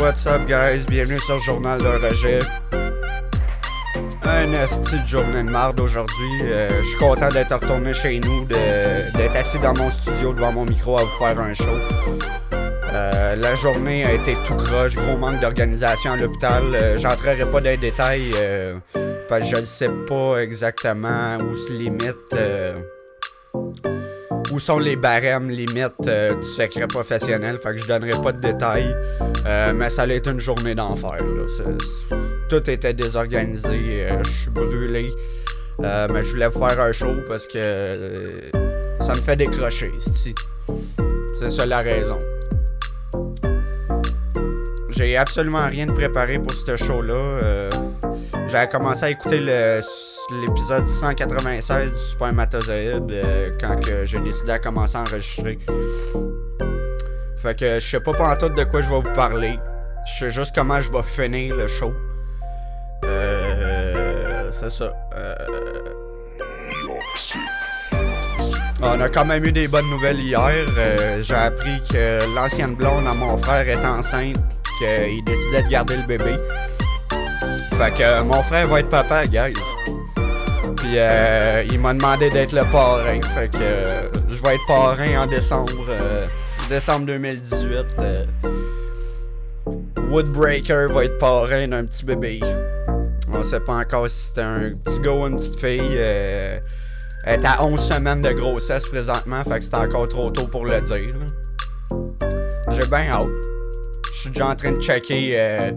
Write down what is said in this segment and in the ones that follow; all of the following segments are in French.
What's up, guys? Bienvenue sur Journal de Roger. Un esti de journée de marde aujourd'hui. Euh, je suis content d'être retourné chez nous, d'être assis dans mon studio devant mon micro à vous faire un show. Euh, la journée a été tout croche, gros manque d'organisation à l'hôpital. Euh, J'entrerai pas dans les détails parce que je ne sais pas exactement où se limite. Où sont les barèmes limites euh, du secret professionnel? Fait que je donnerai pas de détails. Euh, mais ça allait être une journée d'enfer. Tout était désorganisé. euh, je suis brûlé. Mais je voulais vous faire un show parce que ça me fait décrocher. C'est ça la raison. J'ai absolument rien de préparé pour ce show-là. J'avais commencé à écouter l'épisode 196 du Supermatozoïde euh, quand que j'ai décidé à commencer à enregistrer. Fait que je sais pas pantoute de quoi je vais vous parler. Je sais juste comment je vais finir le show. Euh, c'est ça. Euh, on a quand même eu des bonnes nouvelles hier. Euh, J'ai appris que l'ancienne blonde à mon frère est enceinte qu'il décidait de garder le bébé. Fait que euh, mon frère va être papa, guys. Puis euh, il m'a demandé d'être le parrain. Fait que euh, je vais être parrain en décembre. euh, décembre 2018. euh, Woodbreaker va être parrain d'un petit bébé. On sait pas encore si c'est un petit gars ou une petite fille. elle est à 11 semaines de grossesse présentement, fait que c'est encore trop tôt pour le dire. J'ai bien hâte. Je suis déjà en train de checker euh,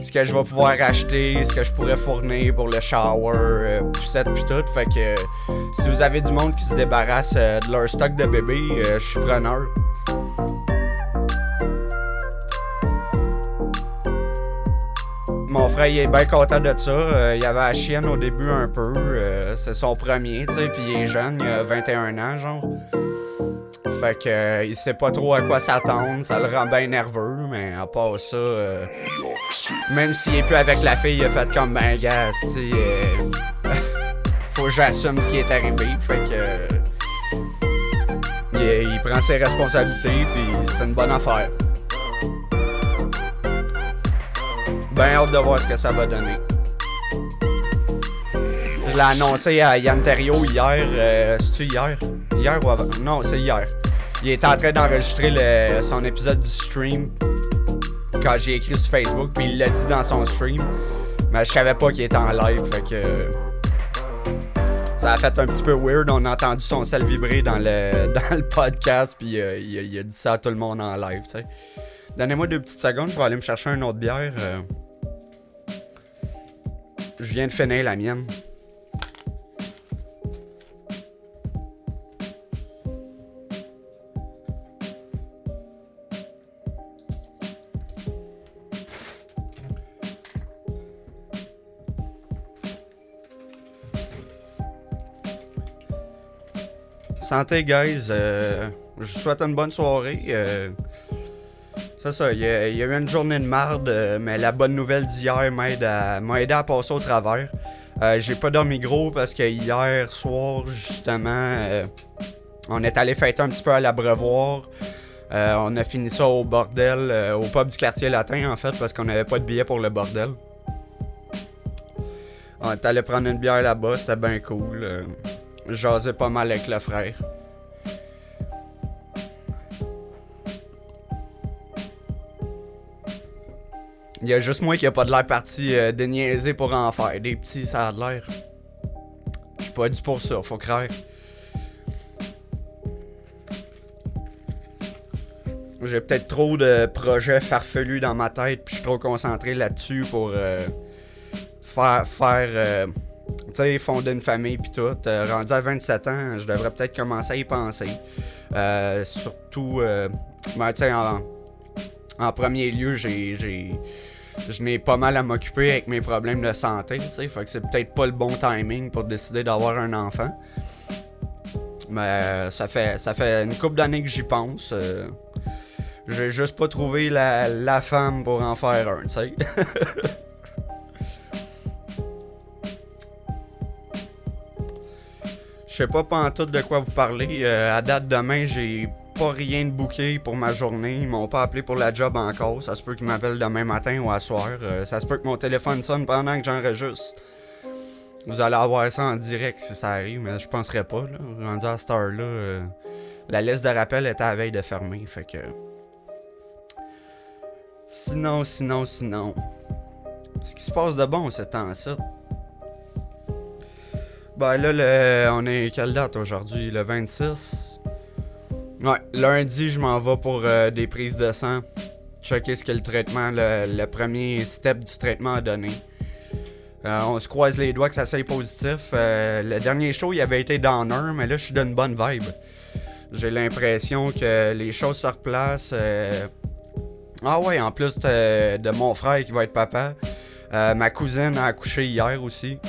ce que je vais pouvoir acheter, ce que je pourrais fournir pour le shower, euh, poussette pis tout. Fait que si vous avez du monde qui se débarrasse euh, de leur stock de bébés, euh, je suis preneur. Mon frère, il est bien content de ça. Il avait la chienne au début un peu. c'est son premier, tu sais, puis il est jeune, il a 21 ans, genre. Fait que euh, il sait pas trop à quoi s'attendre, ça le rend bien nerveux, mais à part ça, euh, même s'il est plus avec la fille, il a fait comme ben gars, tu euh, faut que j'assume ce qui est arrivé, fait que il, prend ses responsabilités, puis c'est une bonne affaire. Ben hâte de voir ce que ça va donner. Je l'ai annoncé à Yann Terriot hier. Euh, C'est-tu hier? Hier ou avant? Non, c'est hier. Il était en train d'enregistrer son épisode du stream quand j'ai écrit sur Facebook, puis il l'a dit dans son stream. Mais je savais pas qu'il était en live, fait que. Ça a fait un petit peu weird. On a entendu son sel vibrer dans le, dans le podcast, puis euh, il, a- il a dit ça à tout le monde en live, tu sais. Donnez-moi deux petites secondes, je vais aller me chercher une autre bière. euh. Je viens de finir la mienne. Santé, guys. Euh, je vous souhaite une bonne soirée. euh, c'est ça, il y, a, eu une journée de marde, euh, mais la bonne nouvelle d'hier m'a aidé à passer au travers. Euh, j'ai pas dormi gros parce que hier soir, justement, on est allé fêter un petit peu à l'abreuvoir. On a fini ça au bordel, au pub du quartier latin en fait, parce qu'on avait pas de billet pour le bordel. On est allé prendre une bière là-bas, c'était bien cool. J'asais pas mal avec le frère. Il y a juste moi qui a pas de l'air parti euh, pour en faire. Des petits, ça a de l'air. Je suis pas dû pour ça, faut croire. J'ai peut-être trop de projets farfelus dans ma tête, puis je suis trop concentré là-dessus pour euh, faire, faire euh, fonder une famille, puis tout. Euh, rendu à 27 ans, je devrais peut-être commencer à y penser. Euh, surtout, euh, ben, tu en, premier lieu, j'ai, je n'ai pas mal à m'occuper avec mes problèmes de santé, fait que c'est peut-être pas le bon timing pour décider d'avoir un enfant. Mais ça fait, ça fait une couple d'années que j'y pense. j'ai juste pas trouvé la, femme pour en faire un. sais pas pantoute de quoi vous parler. Euh, à date demain, j'ai pas rien de booké pour ma journée. Ils m'ont pas appelé pour la job encore. Ça se peut qu'ils m'appellent demain matin ou à soir. Euh, ça se peut que mon téléphone sonne pendant que j'enregistre. Vous allez avoir ça en direct si ça arrive, mais je penserais pas. Là. Rendu à cette heure-là, euh, la liste de rappel était à veille de fermer. Fait que. Sinon, sinon, sinon. Ce qui se passe de bon ce temps-ci. Ben là, on est quelle date aujourd'hui? Le 26? Ouais, lundi, je m'en vais pour euh, des prises de sang. Checker ce que le traitement, le, premier step du traitement a donné. Euh, on se croise les doigts que ça soit positif. Euh, le dernier show, il avait été downer, mais là, je suis d'une bonne vibe. J'ai l'impression que les choses se replacent. Ah ouais, en plus de, mon frère qui va être papa, ma cousine a accouché hier aussi.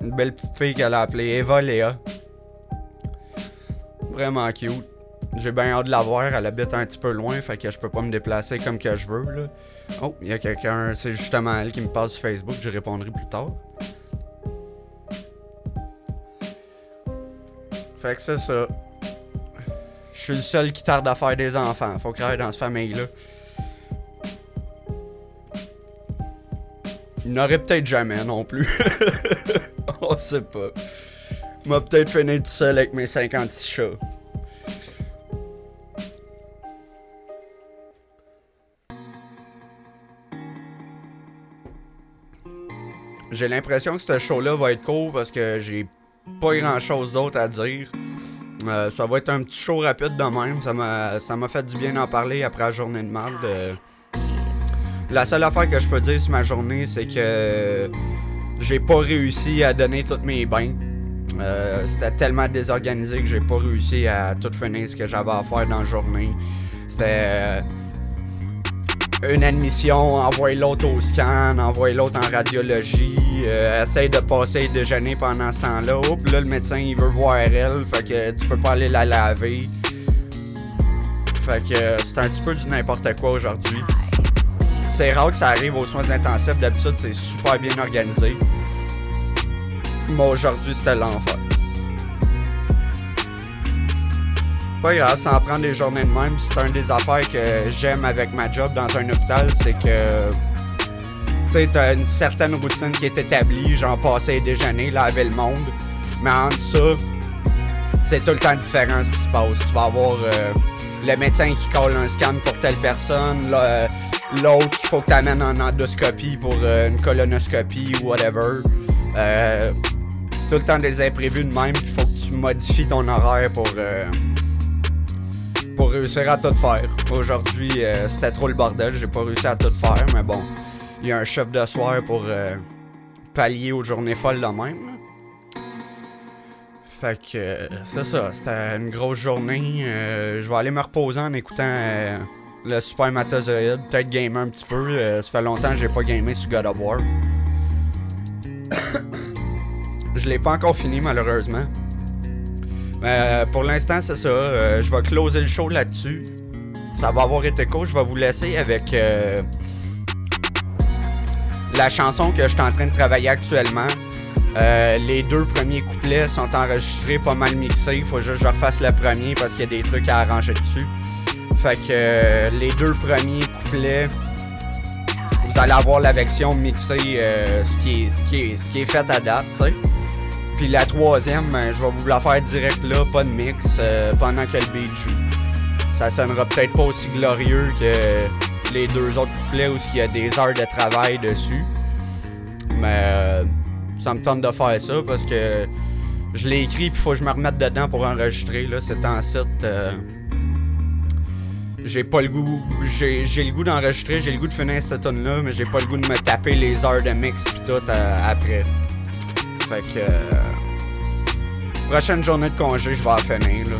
Une belle petite fille qu'elle a appelée Eva Léa. Vraiment cute. J'ai bien hâte de la voir, elle habite un petit peu loin, fait que je peux pas me déplacer comme que je veux. Là. Oh, il y a quelqu'un, c'est justement elle qui me parle sur Facebook, je répondrai plus tard. Fait que c'est ça. Je suis le seul qui tarde à faire des enfants. Faut créer dans cette famille-là. Il n'aurait peut-être jamais non plus. On sait pas. M'a peut-être fini tout seul avec mes 56 chats. J'ai l'impression que ce show-là va être court parce que j'ai pas grand-chose d'autre à dire. Euh, ça va être un petit show rapide de même. Ça m'a, fait du bien d'en parler après la journée de marde. Euh. La seule affaire que je peux dire sur ma journée, c'est que j'ai pas réussi à donner toutes mes bains. Euh, c'était tellement désorganisé que j'ai pas réussi à tout finir ce que j'avais à faire dans la journée. C'était euh, une admission, envoyer l'autre au scan, envoyer l'autre en radiologie, euh, de passer le déjeuner pendant ce temps-là. Oups, là, le médecin, il veut voir elle, fait que tu peux pas aller la laver. Fait que c'est un petit peu du n'importe quoi aujourd'hui. C'est rare que ça arrive aux soins intensifs. D'habitude, c'est super bien organisé. Mais aujourd'hui, c'était l'enfer. Pas grave, ça en prend des journées de même. C'est un des affaires que j'aime avec ma job dans un hôpital, c'est que tu t'as une certaine routine qui est établie, genre passer et déjeuner, laver le monde. Mais entre ça, c'est tout le temps différent ce qui se passe. Tu vas avoir euh, le médecin qui colle un scan pour telle personne, l'autre qu'il faut que tu amènes en endoscopie pour euh, une colonoscopie ou whatever. Euh, c'est tout le temps des imprévus de même, il faut que tu modifies ton horaire pour, euh, pour réussir à tout faire. Aujourd'hui, c'était trop le bordel, j'ai pas réussi à tout faire, mais bon, il y a un chef de soir pour pallier aux journées folles de même. Fait que c'est ça, c'était une grosse journée. je vais aller me reposer en écoutant le Super Matozoïde, peut-être gamer un petit peu. Euh, ça fait longtemps que j'ai pas gamé sur God of War. je l'ai pas encore fini malheureusement. Euh, pour l'instant, c'est ça. Euh, je vais closer le show là-dessus. Ça va avoir été cool. Je vais vous laisser avec la chanson que je suis en train de travailler actuellement. les deux premiers couplets sont enregistrés, pas mal mixés. Il faut juste que je refasse le premier parce qu'il y a des trucs à arranger dessus. Fait que euh, les deux premiers couplets, vous allez avoir la version mixée, euh, ce, qui est, ce, qui ce qui est fait à date, tu sais. Puis la troisième, ben, je vais vous la faire direct là, pas de mix, euh, pendant que le beat joue. Ça sonnera peut-être pas aussi glorieux que les deux autres couplets où il y a des heures de travail dessus. Mais ça me tente de faire ça parce que je l'ai écrit puis faut que je me remette dedans pour enregistrer. Là, c'est en site j'ai pas le goût. J'ai, le goût d'enregistrer, j'ai le goût de finir cette tonne là mais j'ai pas le goût de me taper les heures de mix pis tout euh, après. Fait que. Euh, prochaine journée de congé, je vais en finir là.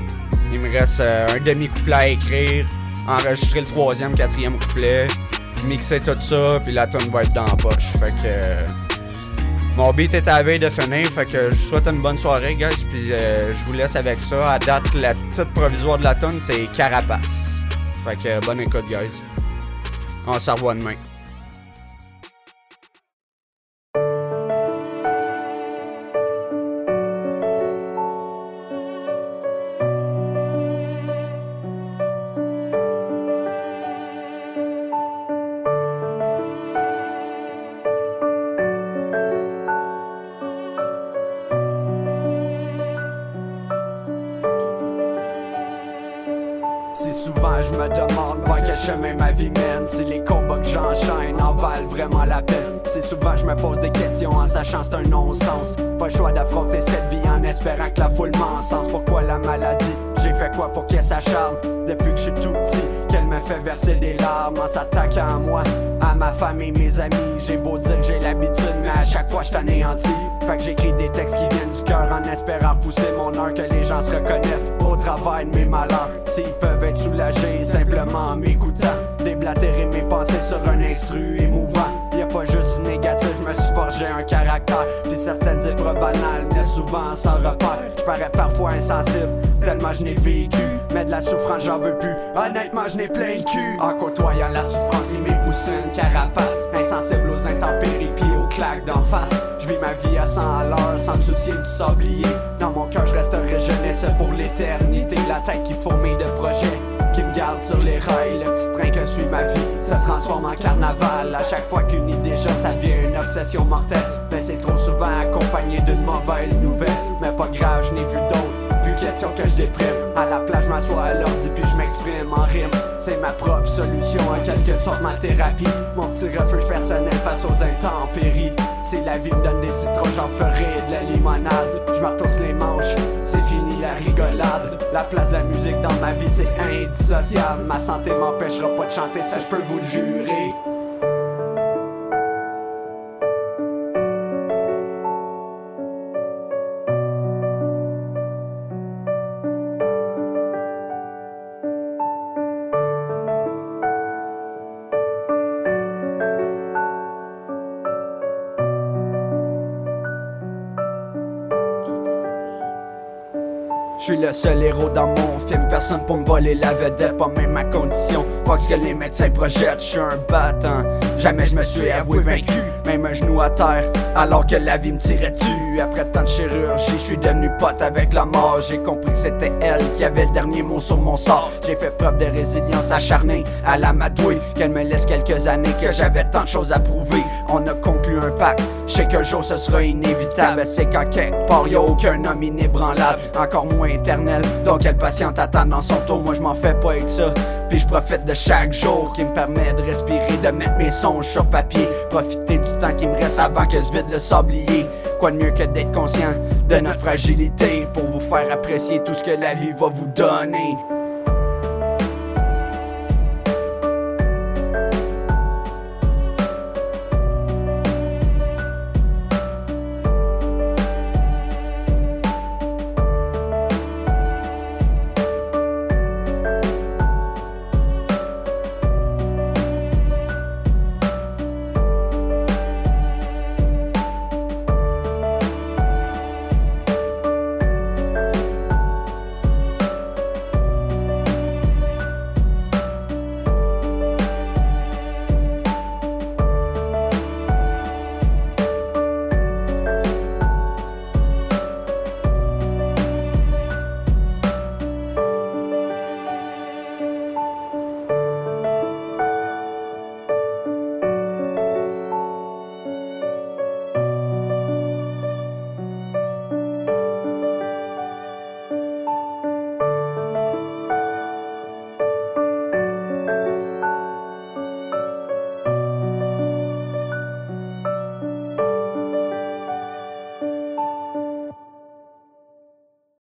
Il me reste euh, un demi-couplet à écrire, enregistrer le troisième, quatrième couplet, mixer tout ça, puis la tonne va être dans la poche. Fait que. Mon beat est à veille de finir, fait que je vous souhaite une bonne soirée, guys, puis je vous laisse avec ça. À date, la petite provisoire de la tonne, c'est Carapace. Fait que bonne écoute, guys. On se revoit demain. Je me demande par quel chemin ma vie mène. Si les combats que j'enchaîne en valent vraiment la peine. Si souvent je me pose des questions en sachant c'est un non-sens. Pas le choix d'affronter cette vie en espérant que la foule m'encense Pourquoi la maladie J'ai fait quoi pour qu'elle s'acharne? Depuis que je suis tout petit Qu'elle me fait verser des larmes en s'attaquant à moi. À ma famille, mes amis J'ai beau dire que j'ai l'habitude Mais à chaque fois je t'anéantis Fait que j'écris des textes qui viennent du cœur En espérant pousser mon heure Que les gens se reconnaissent au travail de mes malheurs. S'ils peuvent être soulagés simplement en m'écoutant Déblatérer mes pensées sur un instru émouvant. Y a pas juste je me suis forgé un caractère Puis certaines épreuves banales mais souvent sans repère. Je parais parfois insensible, tellement je n'ai vécu. Mais de la souffrance j'en veux plus, honnêtement je n'ai plein le cul. En côtoyant la souffrance il m'est poussé une carapace. Insensible aux intempéries puis aux claques d'en face. Je vis ma vie à 100 à l'heure sans me soucier du sablier. Dans mon cœur je resterai jeunesse pour l'éternité. La tête qui fourmille de projets qui me garde sur les rails. Se transforme en carnaval. À chaque fois qu'une idée jeune, ça devient une obsession mortelle. Mais c'est trop souvent accompagné d'une mauvaise nouvelle. Mais pas grave, je n'ai vu d'autres. Question que je déprime. À la plage, je m'assois à l'ordi puis je m'exprime en rime. C'est ma propre solution, en quelque sorte ma thérapie. Mon petit refuge personnel face aux intempéries. Si la vie me donne des citrons, j'en ferai de la limonade. Je me les manches, c'est fini la rigolade. La place de la musique dans ma vie, c'est indissociable. Ma santé m'empêchera pas de chanter, ça je peux vous le jurer. Le seul héros dans mon film, personne pour me voler la vedette, pas même ma condition. Faut ce que les médecins projettent, je suis un battant. Jamais je me suis avoué vaincu, même un genou à terre, alors que la vie me tirait dessus. Après tant de chirurgie, je suis devenu pote avec la mort. J'ai compris que c'était elle qui avait le dernier mot sur mon sort. J'ai fait preuve de résilience acharnée à la madouée, qu'elle me laisse quelques années, que j'avais tant de choses à prouver. On a conclu un pacte, je sais qu'un jour ce sera inévitable. C'est qu'en quelque part, y'a aucun homme inébranlable, encore moins Donc elle patiente attend dans son tour, moi je m'en fais pas avec ça. Puis je profite de chaque jour qui me permet de respirer, de mettre mes songes sur papier. Profiter du temps qui me reste avant que se vide le sablier. Quoi de mieux que d'être conscient de notre fragilité pour vous faire apprécier tout ce que la vie va vous donner.